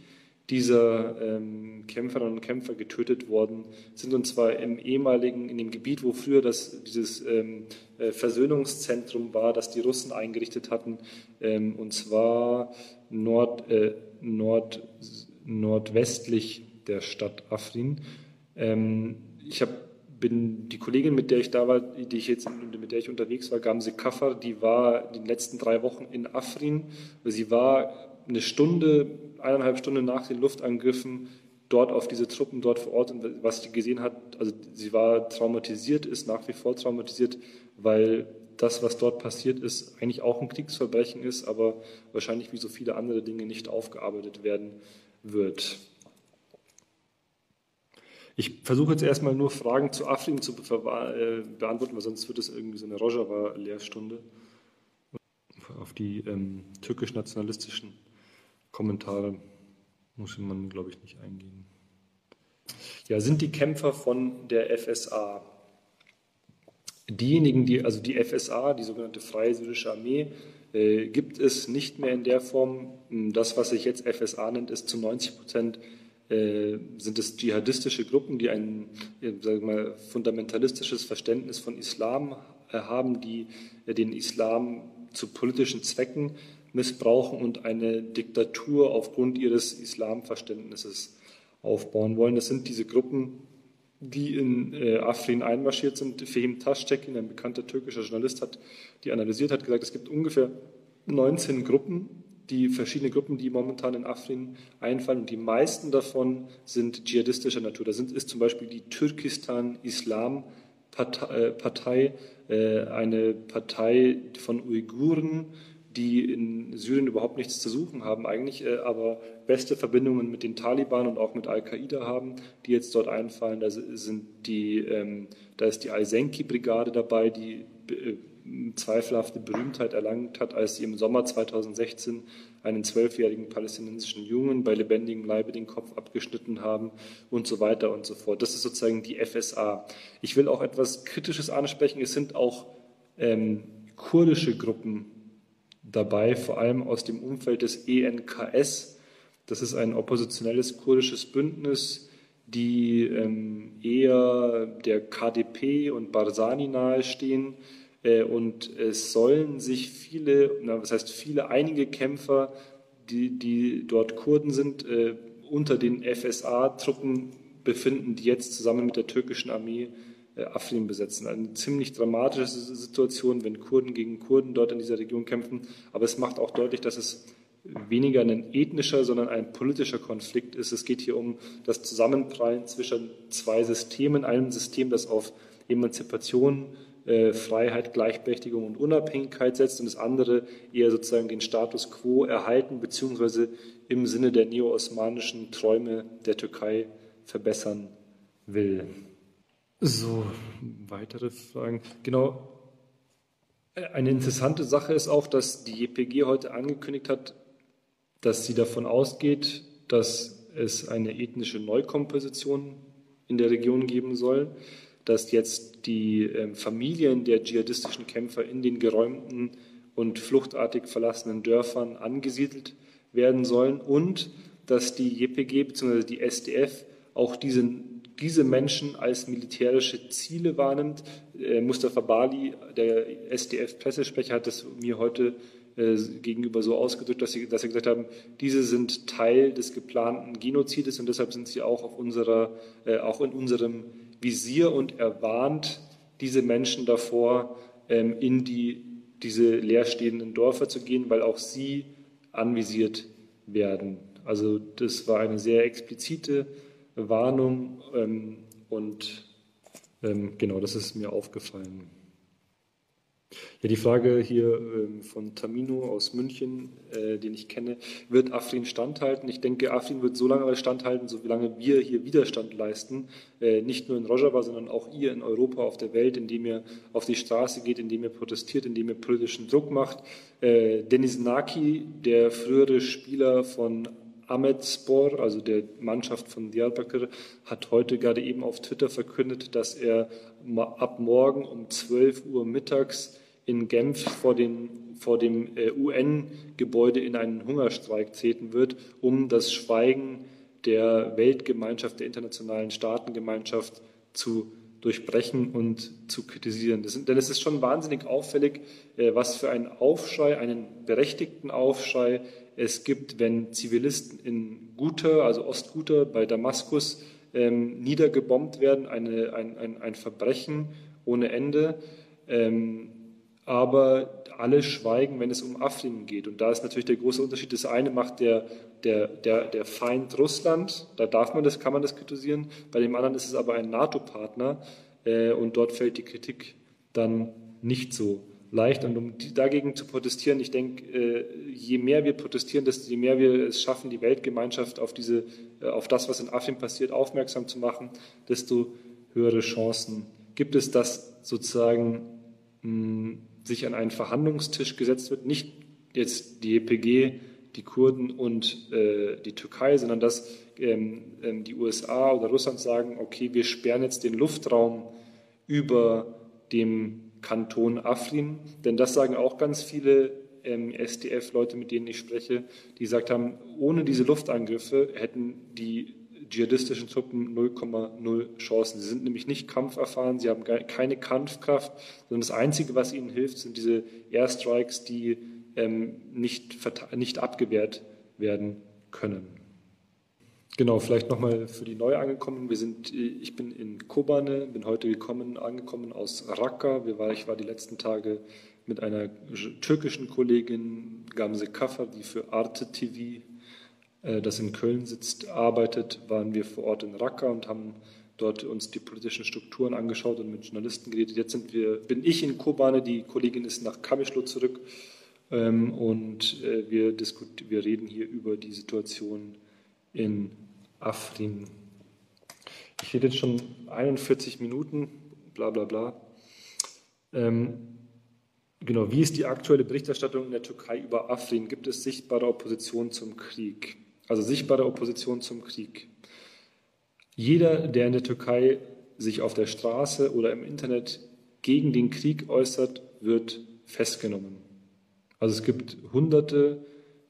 A: dieser ähm, Kämpferinnen und Kämpfer getötet worden sind, und zwar im ehemaligen, in dem Gebiet, wo früher das, dieses ähm, äh, Versöhnungszentrum war, das die Russen eingerichtet hatten, ähm, und zwar Nord, äh, Nord nordwestlich der Stadt Afrin. Ähm, ich habe bin die Kollegin, mit der ich da war, die ich jetzt, mit der ich unterwegs war, Gamse Kaffer, die war die letzten drei Wochen in Afrin. Sie war eine Stunde, eineinhalb Stunden nach den Luftangriffen dort auf diese Truppen dort vor Ort und was sie gesehen hat, also sie war traumatisiert, ist nach wie vor traumatisiert, weil das, was dort passiert ist, eigentlich auch ein Kriegsverbrechen ist, aber wahrscheinlich wie so viele andere Dinge nicht aufgearbeitet werden wird. Ich versuche jetzt erstmal nur Fragen zu Afrin zu äh, beantworten, weil sonst wird es irgendwie so eine Rojava-Lehrstunde. Auf die ähm, türkisch-nationalistischen Kommentare muss man, glaube ich, nicht eingehen. Ja, sind die Kämpfer von der FSA. Diejenigen, die, also die FSA, die sogenannte Freie Syrische Armee, äh, gibt es nicht mehr in der Form. Das, was sich jetzt FSA nennt, ist zu 90 Prozent äh, sind es dschihadistische Gruppen, die ein sagen mal, fundamentalistisches Verständnis von Islam äh, haben, die den Islam zu politischen Zwecken missbrauchen und eine Diktatur aufgrund ihres Islamverständnisses aufbauen wollen. Das sind diese Gruppen, die in äh, Afrin einmarschiert sind. Fehim Taschtekin, ein bekannter türkischer Journalist, hat die analysiert, hat gesagt, es gibt ungefähr 19 Gruppen, die verschiedene Gruppen, die momentan in Afrin einfallen. Und die meisten davon sind dschihadistischer Natur. Da sind, ist zum Beispiel die Türkistan Islam Partei, äh, eine Partei von Uiguren, die in Syrien überhaupt nichts zu suchen haben eigentlich, äh, aber beste Verbindungen mit den Taliban und auch mit Al-Qaida haben, die jetzt dort einfallen. Da, sind die, ähm, da ist die Al-Senki-Brigade dabei, die äh, zweifelhafte Berühmtheit erlangt hat, als sie im Sommer 2016 einen zwölfjährigen palästinensischen Jungen bei lebendigem Leibe den Kopf abgeschnitten haben und so weiter und so fort. Das ist sozusagen die FSA. Ich will auch etwas Kritisches ansprechen. Es sind auch ähm, kurdische Gruppen dabei, vor allem aus dem Umfeld des ENKS. Das ist ein oppositionelles kurdisches Bündnis, die ähm, eher der KDP und Barzani nahestehen. Äh, und es sollen sich viele, na, was heißt viele, einige Kämpfer, die, die dort Kurden sind, äh, unter den FSA-Truppen befinden, die jetzt zusammen mit der türkischen Armee Afrin besetzen. Eine ziemlich dramatische Situation, wenn Kurden gegen Kurden dort in dieser Region kämpfen. Aber es macht auch deutlich, dass es weniger ein ethnischer, sondern ein politischer Konflikt ist. Es geht hier um das Zusammenprallen zwischen zwei Systemen. Einem System, das auf Emanzipation, äh, Freiheit, Gleichberechtigung und Unabhängigkeit setzt und das andere eher sozusagen den Status quo erhalten beziehungsweise im Sinne der neo-osmanischen Träume der Türkei verbessern will. So, weitere Fragen. Genau. Eine interessante Sache ist auch, dass die JPG heute angekündigt hat, dass sie davon ausgeht, dass es eine ethnische Neukomposition in der Region geben soll, dass jetzt die ähm, Familien der dschihadistischen Kämpfer in den geräumten und fluchtartig verlassenen Dörfern angesiedelt werden sollen und dass die JPG bzw. die SDF auch diesen diese Menschen als militärische Ziele wahrnimmt. Äh, Mustafa Bali, der SDF-Pressesprecher, hat es mir heute äh, gegenüber so ausgedrückt, dass sie, dass sie gesagt haben, diese sind Teil des geplanten Genozides und deshalb sind sie auch auf unserer, äh, auch in unserem Visier und er warnt diese Menschen davor, ähm, in die, diese leerstehenden Dörfer zu gehen, weil auch sie anvisiert werden. Also das war eine sehr explizite Warnung ähm, und ähm, genau, das ist mir aufgefallen. Ja, die Frage hier ähm, von Tamino aus München, äh, den ich kenne, wird Afrin standhalten? Ich denke, Afrin wird so lange standhalten, solange wir hier Widerstand leisten, äh, nicht nur in Rojava, sondern auch ihr in Europa, auf der Welt, indem ihr auf die Straße geht, indem ihr protestiert, indem ihr politischen Druck macht. Äh, Denis Naki, der frühere Spieler von Ahmedspor, also der Mannschaft von Diyarbakir, hat heute gerade eben auf Twitter verkündet, dass er ab morgen um 12 Uhr mittags in Genf vor, den, vor dem äh, UN-Gebäude in einen Hungerstreik treten wird, um das Schweigen der Weltgemeinschaft, der internationalen Staatengemeinschaft zu durchbrechen und zu kritisieren. Das, denn es ist schon wahnsinnig auffällig, äh, was für einen Aufschrei, einen berechtigten Aufschrei es gibt, wenn Zivilisten in Guta, also Ostguta bei Damaskus, ähm, niedergebombt werden, eine, ein, ein, ein Verbrechen ohne Ende. Ähm, aber alle schweigen, wenn es um Afrin geht. Und da ist natürlich der große Unterschied. Das eine macht der, der, der, der Feind Russland, da darf man das, kann man das kritisieren. Bei dem anderen ist es aber ein NATO-Partner äh, und dort fällt die Kritik dann nicht so leicht. Und um dagegen zu protestieren, ich denke, äh, je mehr wir protestieren, desto mehr wir es schaffen, die Weltgemeinschaft auf, diese, äh, auf das, was in Afrin passiert, aufmerksam zu machen, desto höhere Chancen gibt es, dass sozusagen mh, sich an einen Verhandlungstisch gesetzt wird, nicht jetzt die EPG, die Kurden und äh, die Türkei, sondern dass ähm, ähm, die USA oder Russland sagen, okay, wir sperren jetzt den Luftraum über dem Kanton Afrin, denn das sagen auch ganz viele ähm, SDF-Leute, mit denen ich spreche, die gesagt haben, ohne diese Luftangriffe hätten die dschihadistischen Truppen 0,0 Chancen. Sie sind nämlich nicht kampferfahren, sie haben keine Kampfkraft, sondern das Einzige, was ihnen hilft, sind diese Airstrikes, die ähm, nicht, nicht abgewehrt werden können. Genau, vielleicht nochmal für die Neuangekommenen. Wir sind, ich bin in Kobane, bin heute gekommen, angekommen aus Raqqa. Wir war, ich war die letzten Tage mit einer türkischen Kollegin, Gamze Kaffer, die für Arte TV äh, das in Köln sitzt, arbeitet, waren wir vor Ort in Raqqa und haben dort uns die politischen Strukturen angeschaut und mit Journalisten geredet. Jetzt sind wir, bin ich in Kobane, die Kollegin ist nach Kamischlo zurück ähm, und äh, wir, wir reden hier über die Situation in Afrin. Ich rede jetzt schon 41 Minuten, bla bla bla. Ähm, genau, wie ist die aktuelle Berichterstattung in der Türkei über Afrin? Gibt es sichtbare Opposition zum Krieg? also sichtbare Opposition zum Krieg. Jeder, der in der Türkei sich auf der Straße oder im Internet gegen den Krieg äußert, wird festgenommen. Also es gibt hunderte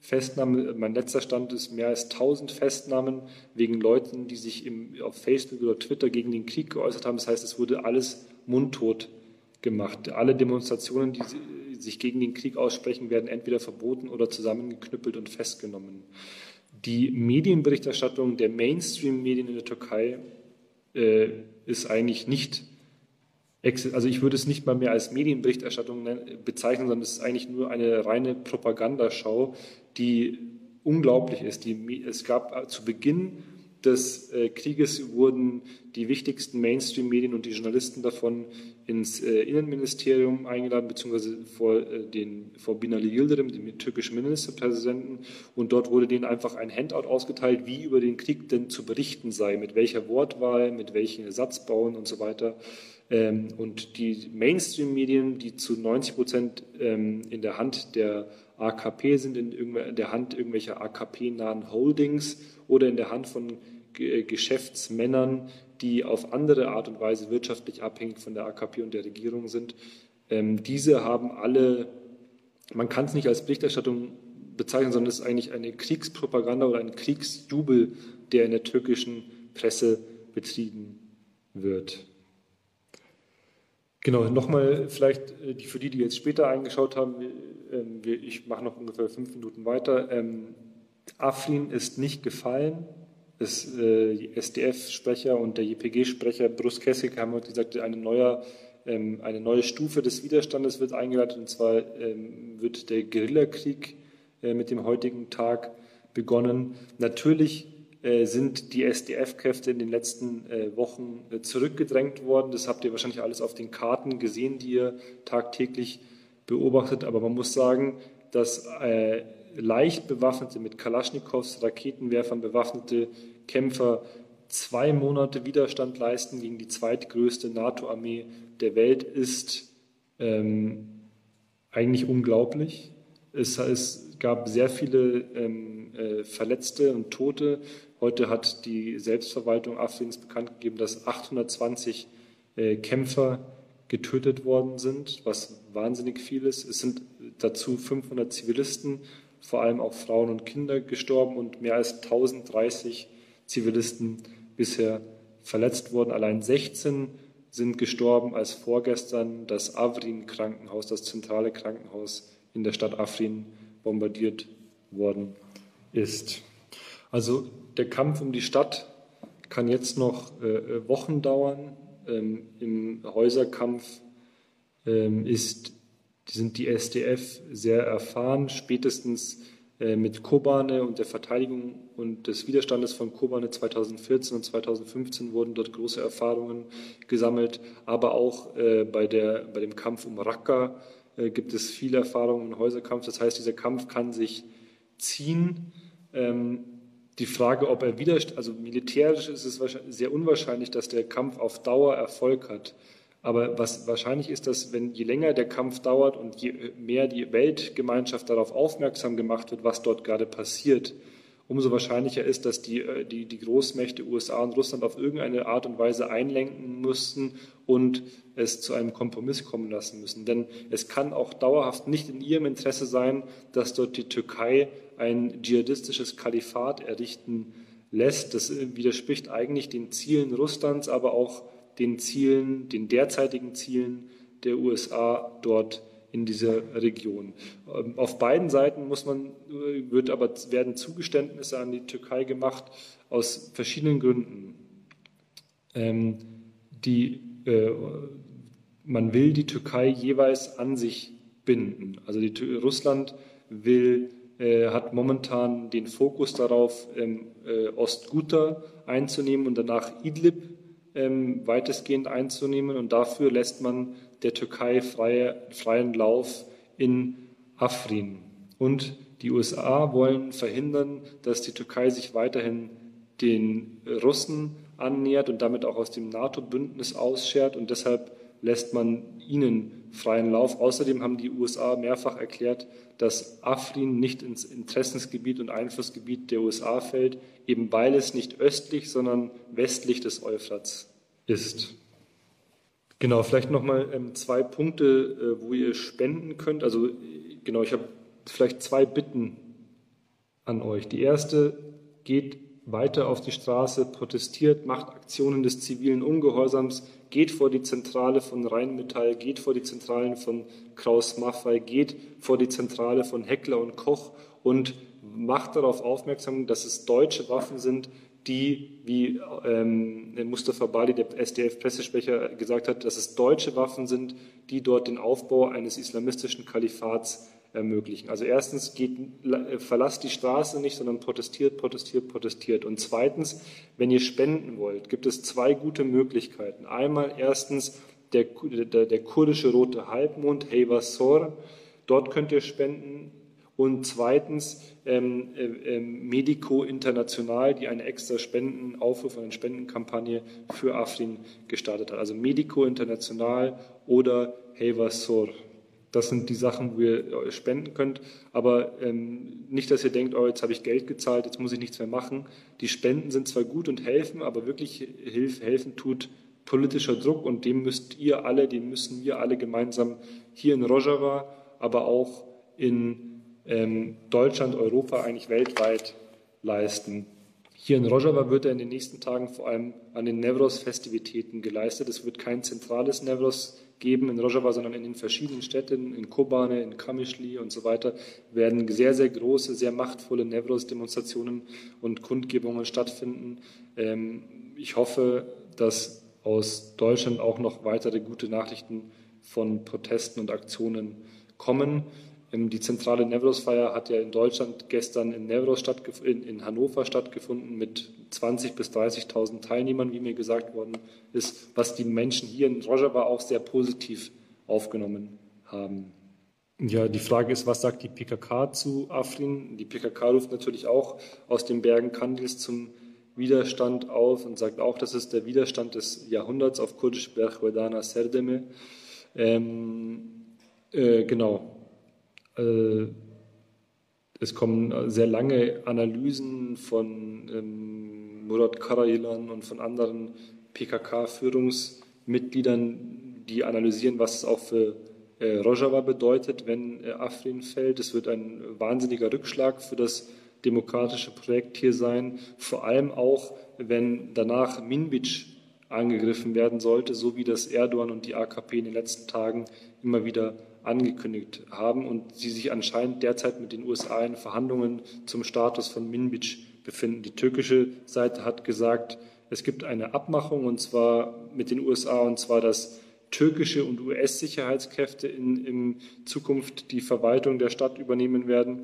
A: Festnahmen, mein letzter Stand ist mehr als tausend Festnahmen wegen Leuten, die sich im, auf Facebook oder Twitter gegen den Krieg geäußert haben. Das heißt, es wurde alles mundtot gemacht. Alle Demonstrationen, die sich gegen den Krieg aussprechen, werden entweder verboten oder zusammengeknüppelt und festgenommen die Medienberichterstattung der Mainstream-Medien in der Türkei äh, ist eigentlich nicht, also ich würde es nicht mal mehr als Medienberichterstattung bezeichnen, sondern es ist eigentlich nur eine reine Propagandaschau, die unglaublich ist. Die, es gab zu Beginn des äh, Krieges wurden die wichtigsten Mainstream-Medien und die Journalisten davon ins äh, Innenministerium eingeladen, beziehungsweise vor, äh, den, vor Binali Yildirim, dem türkischen Ministerpräsidenten. Und dort wurde denen einfach ein Handout ausgeteilt, wie über den Krieg denn zu berichten sei, mit welcher Wortwahl, mit welchen Ersatzbauen und so weiter. Ähm, und die Mainstream-Medien, die zu 90 Prozent ähm, in der Hand der AKP sind, in der Hand irgendwelcher AKP-nahen Holdings oder in der Hand von Geschäftsmännern, die auf andere Art und Weise wirtschaftlich abhängig von der AKP und der Regierung sind. Ähm, diese haben alle, man kann es nicht als Berichterstattung bezeichnen, sondern es ist eigentlich eine Kriegspropaganda oder ein Kriegsjubel, der in der türkischen Presse betrieben wird. Genau, nochmal vielleicht äh, für die, die jetzt später eingeschaut haben, ähm, ich mache noch ungefähr fünf Minuten weiter. Ähm, Afrin ist nicht gefallen das äh, SDF-Sprecher und der JPG-Sprecher Bruce Kessig haben heute gesagt, eine neue, ähm, eine neue Stufe des Widerstandes wird eingeleitet, und zwar wird der Guerillakrieg äh, mit dem heutigen Tag begonnen. Natürlich sind die SDF-Kräfte in den letzten äh, Wochen äh, zurückgedrängt worden. Das habt ihr wahrscheinlich alles auf den Karten gesehen, die ihr tagtäglich beobachtet. Aber man muss sagen, dass äh, leicht bewaffnete, mit Kalaschnikows, Raketenwerfern bewaffnete Kämpfer zwei Monate Widerstand leisten gegen die zweitgrößte NATO-Armee der Welt, ist ähm, eigentlich unglaublich. Es, es, gab sehr viele ähm, äh, Verletzte und Tote. Heute hat die Selbstverwaltung Afrins bekannt gegeben, dass 820 äh, Kämpfer getötet worden sind, was wahnsinnig viel ist. Es sind dazu 500 Zivilisten, vor allem auch Frauen und Kinder gestorben und mehr als 1030 Zivilisten bisher verletzt worden. Allein 16 sind gestorben, als vorgestern das Afrin-Krankenhaus, das zentrale Krankenhaus in der Stadt Afrin, bombardiert worden ist. Also der Kampf um die Stadt kann jetzt noch äh, Wochen dauern. Ähm, Im Häuserkampf ähm, ist, sind die SDF sehr erfahren. Spätestens äh, mit Kobane und der Verteidigung und des Widerstandes von Kobane 2014 und 2015 wurden dort große Erfahrungen gesammelt. Aber auch äh, bei, der, bei dem Kampf um Raqqa äh, gibt es viele Erfahrungen im Häuserkampf. Das heißt, dieser Kampf kann sich ziehen. Ähm, die Frage, ob er wieder, also militärisch ist es sehr unwahrscheinlich, dass der Kampf auf Dauer Erfolg hat. Aber was wahrscheinlich ist, dass wenn je länger der Kampf dauert und je mehr die Weltgemeinschaft darauf aufmerksam gemacht wird, was dort gerade passiert, umso wahrscheinlicher ist, dass die, äh, die, die Großmächte USA und Russland auf irgendeine Art und Weise einlenken müssen und es zu einem Kompromiss kommen lassen müssen. Denn es kann auch dauerhaft nicht in ihrem Interesse sein, dass dort die Türkei ein dschihadistisches Kalifat errichten lässt. Das widerspricht eigentlich den Zielen Russlands, aber auch den Zielen, den derzeitigen Zielen der USA dort in dieser Region. Ähm, auf beiden Seiten muss man, wird aber, werden Zugeständnisse an die Türkei gemacht aus verschiedenen Gründen. Ähm, die, äh, man will die Türkei jeweils an sich binden. Also die, Russland will, äh, hat momentan den Fokus darauf, ähm, äh, Ostguta einzunehmen und danach Idlib ähm, weitestgehend einzunehmen. Und dafür lässt man der Türkei freie, freien Lauf in Afrin. Und die USA wollen verhindern, dass die Türkei sich weiterhin den Russen annähert und damit auch aus dem NATO-Bündnis ausschert. Und deshalb lässt man ihnen freien Lauf. Außerdem haben die USA mehrfach erklärt, dass Afrin nicht ins Interessensgebiet und Einflussgebiet der USA fällt, eben weil es nicht östlich, sondern westlich des Euphrats ist. Genau, vielleicht nochmal ähm, zwei Punkte, äh, wo ihr spenden könnt. Also genau, ich habe vielleicht zwei Bitten an euch. Die erste, geht weiter auf die Straße, protestiert, macht Aktionen des zivilen Ungehorsams, geht vor die Zentrale von Rheinmetall, geht vor die Zentralen von Kraus Maffei, geht vor die Zentrale von Heckler und Koch und macht darauf aufmerksam, dass es deutsche Waffen sind, die, wie ähm, Mustafa Bali, der SDF-Pressesprecher, gesagt hat, dass es deutsche Waffen sind, die dort den Aufbau eines islamistischen Kalifats ermöglichen. Also erstens geht, verlasst die Straße nicht, sondern protestiert, protestiert, protestiert. Und zweitens, wenn ihr spenden wollt, gibt es zwei gute Möglichkeiten. Einmal erstens der, der, der kurdische Rote Halbmond, Heyvasor. Dort könnt ihr spenden. Und zweitens ähm, äh, ähm, Medico International, die eine extra Spendenaufruf, eine Spendenkampagne für Afrin gestartet hat. Also Medico International oder Hevasor. Das sind die Sachen, wo ihr spenden könnt. Aber ähm, nicht, dass ihr denkt, oh, jetzt habe ich Geld gezahlt, jetzt muss ich nichts mehr machen. Die Spenden sind zwar gut und helfen, aber wirklich hilf, helfen tut politischer Druck und dem müsst ihr alle, dem müssen wir alle gemeinsam hier in Rojava, aber auch in Deutschland, Europa, eigentlich weltweit leisten. Hier in Rojava wird er in den nächsten Tagen vor allem an den Nevros-Festivitäten geleistet. Es wird kein zentrales Nevros geben in Rojava, sondern in den verschiedenen Städten, in Kobane, in Kamischli und so weiter, werden sehr, sehr große, sehr machtvolle Nevros-Demonstrationen und Kundgebungen stattfinden. Ähm, ich hoffe, dass aus Deutschland auch noch weitere gute Nachrichten von Protesten und Aktionen kommen. Die zentrale Nevros-Feier hat ja in Deutschland gestern in, Nevros in, in Hannover stattgefunden mit 20.000 bis 30.000 Teilnehmern, wie mir gesagt worden ist, was die Menschen hier in Rojava auch sehr positiv aufgenommen haben. Ja, die Frage ist, was sagt die PKK zu Afrin? Die PKK ruft natürlich auch aus den Bergen Kandils zum Widerstand auf und sagt auch, das ist der Widerstand des Jahrhunderts auf Kurdisch Berchwedana Serdeme. Ähm, äh, genau. Äh, es kommen sehr lange Analysen von ähm, Murat Karayilan und von anderen PKK-Führungsmitgliedern, die analysieren, was es auch für äh, Rojava bedeutet, wenn äh, Afrin fällt. Es wird ein wahnsinniger Rückschlag für das demokratische Projekt hier sein, vor allem auch, wenn danach Minbic angegriffen werden sollte, so wie das Erdogan und die AKP in den letzten Tagen immer wieder angekündigt haben und sie sich anscheinend derzeit mit den USA in Verhandlungen zum Status von Minbic befinden. Die türkische Seite hat gesagt, es gibt eine Abmachung und zwar mit den USA und zwar, dass türkische und US-Sicherheitskräfte in, in Zukunft die Verwaltung der Stadt übernehmen werden.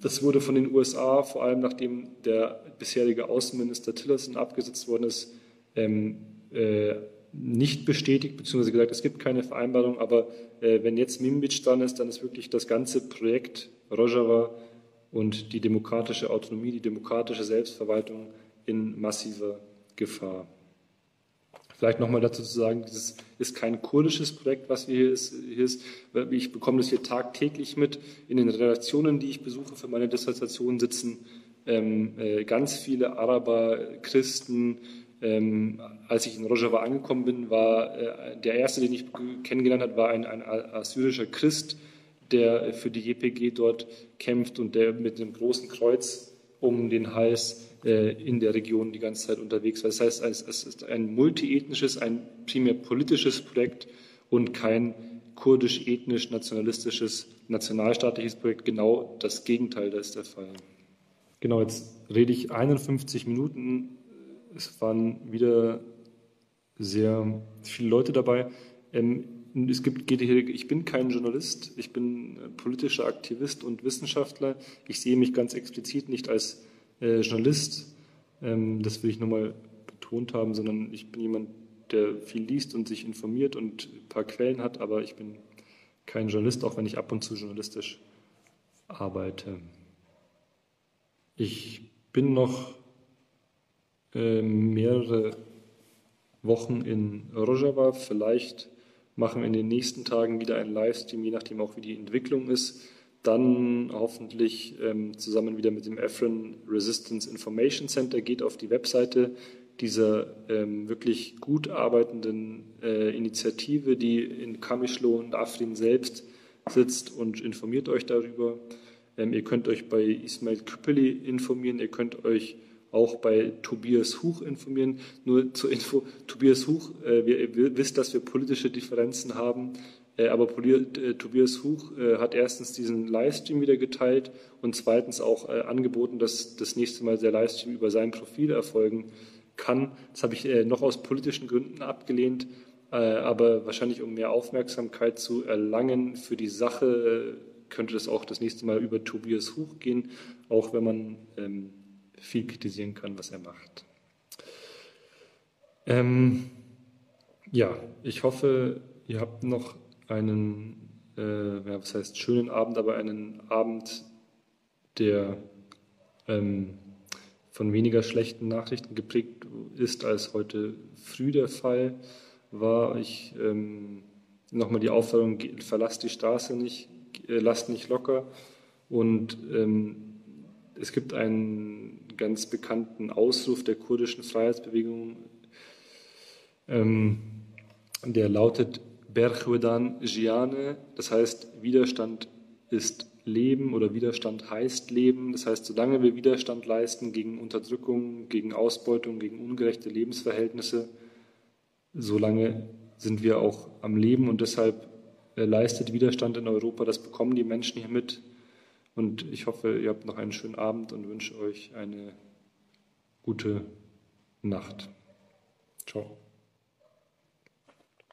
A: Das wurde von den USA, vor allem nachdem der bisherige Außenminister Tillerson abgesetzt worden ist, ähm, äh, nicht bestätigt, beziehungsweise gesagt, es gibt keine Vereinbarung, aber wenn jetzt Mimbic dran ist, dann ist wirklich das ganze Projekt Rojava und die demokratische Autonomie, die demokratische Selbstverwaltung in massiver Gefahr. Vielleicht nochmal dazu zu sagen, dieses ist kein kurdisches Projekt, was wir hier ist, hier ist. Ich bekomme das hier tagtäglich mit. In den Redaktionen, die ich besuche für meine Dissertation, sitzen ähm, äh, ganz viele Araber, Christen. Ähm, als ich in Rojava angekommen bin, war äh, der erste, den ich kennengelernt habe, war ein, ein assyrischer Christ, der für die JPG dort kämpft und der mit einem großen Kreuz um den Hals äh, in der Region die ganze Zeit unterwegs war. Das heißt, es ist ein multiethnisches, ein primär politisches Projekt und kein kurdisch-ethnisch-nationalistisches, nationalstaatliches Projekt. Genau das Gegenteil, das ist der Fall. Genau, jetzt rede ich 51 Minuten. Es waren wieder sehr viele Leute dabei. Ähm, es gibt, ich bin kein Journalist, ich bin politischer Aktivist und Wissenschaftler. Ich sehe mich ganz explizit nicht als äh, Journalist, ähm, das will ich nochmal betont haben, sondern ich bin jemand, der viel liest und sich informiert und ein paar Quellen hat, aber ich bin kein Journalist, auch wenn ich ab und zu journalistisch arbeite. Ich bin noch äh, mehrere Wochen in Rojava. Vielleicht machen wir in den nächsten Tagen wieder einen Livestream, je nachdem auch wie die Entwicklung ist dann hoffentlich ähm, zusammen wieder mit dem Afrin Resistance Information Center geht auf die Webseite dieser ähm, wirklich gut arbeitenden äh, Initiative, die in Kamischlo und Afrin selbst sitzt und informiert euch darüber. Ähm, ihr könnt euch bei Ismail Küppeli informieren, ihr könnt euch auch bei Tobias Huch informieren. Nur zur Info, Tobias Huch, äh, wir, ihr wisst, dass wir politische Differenzen haben. Äh, aber äh, Tobias Huch äh, hat erstens diesen Livestream wieder geteilt und zweitens auch angeboten, dass das nächste Mal der Livestream über sein Profil erfolgen kann. Das habe ich noch aus politischen Gründen abgelehnt, aber wahrscheinlich um mehr Aufmerksamkeit zu erlangen für die Sache könnte das auch das nächste Mal über Tobias Huch gehen, auch wenn man ähm, viel kritisieren kann, was er macht. Ähm, ja, ich hoffe, ihr habt noch einen, äh, ja, was heißt schönen Abend, aber einen Abend, der ähm, von weniger schlechten Nachrichten geprägt ist, als heute früh der Fall war. Ich ähm, nochmal die Aufforderung, verlasst die Straße nicht, äh, lasst nicht locker. Und ähm, es gibt einen ganz bekannten Ausruf der kurdischen Freiheitsbewegung, ähm, der lautet, Berchwedan Giane, das heißt Widerstand ist Leben oder Widerstand heißt Leben. Das heißt, solange wir Widerstand leisten gegen Unterdrückung, gegen Ausbeutung, gegen ungerechte Lebensverhältnisse, solange sind wir auch am Leben und deshalb äh, leistet Widerstand in Europa. Das bekommen die Menschen hier mit. Und ich hoffe, ihr habt noch einen schönen Abend und wünsche euch eine gute Nacht. Ciao.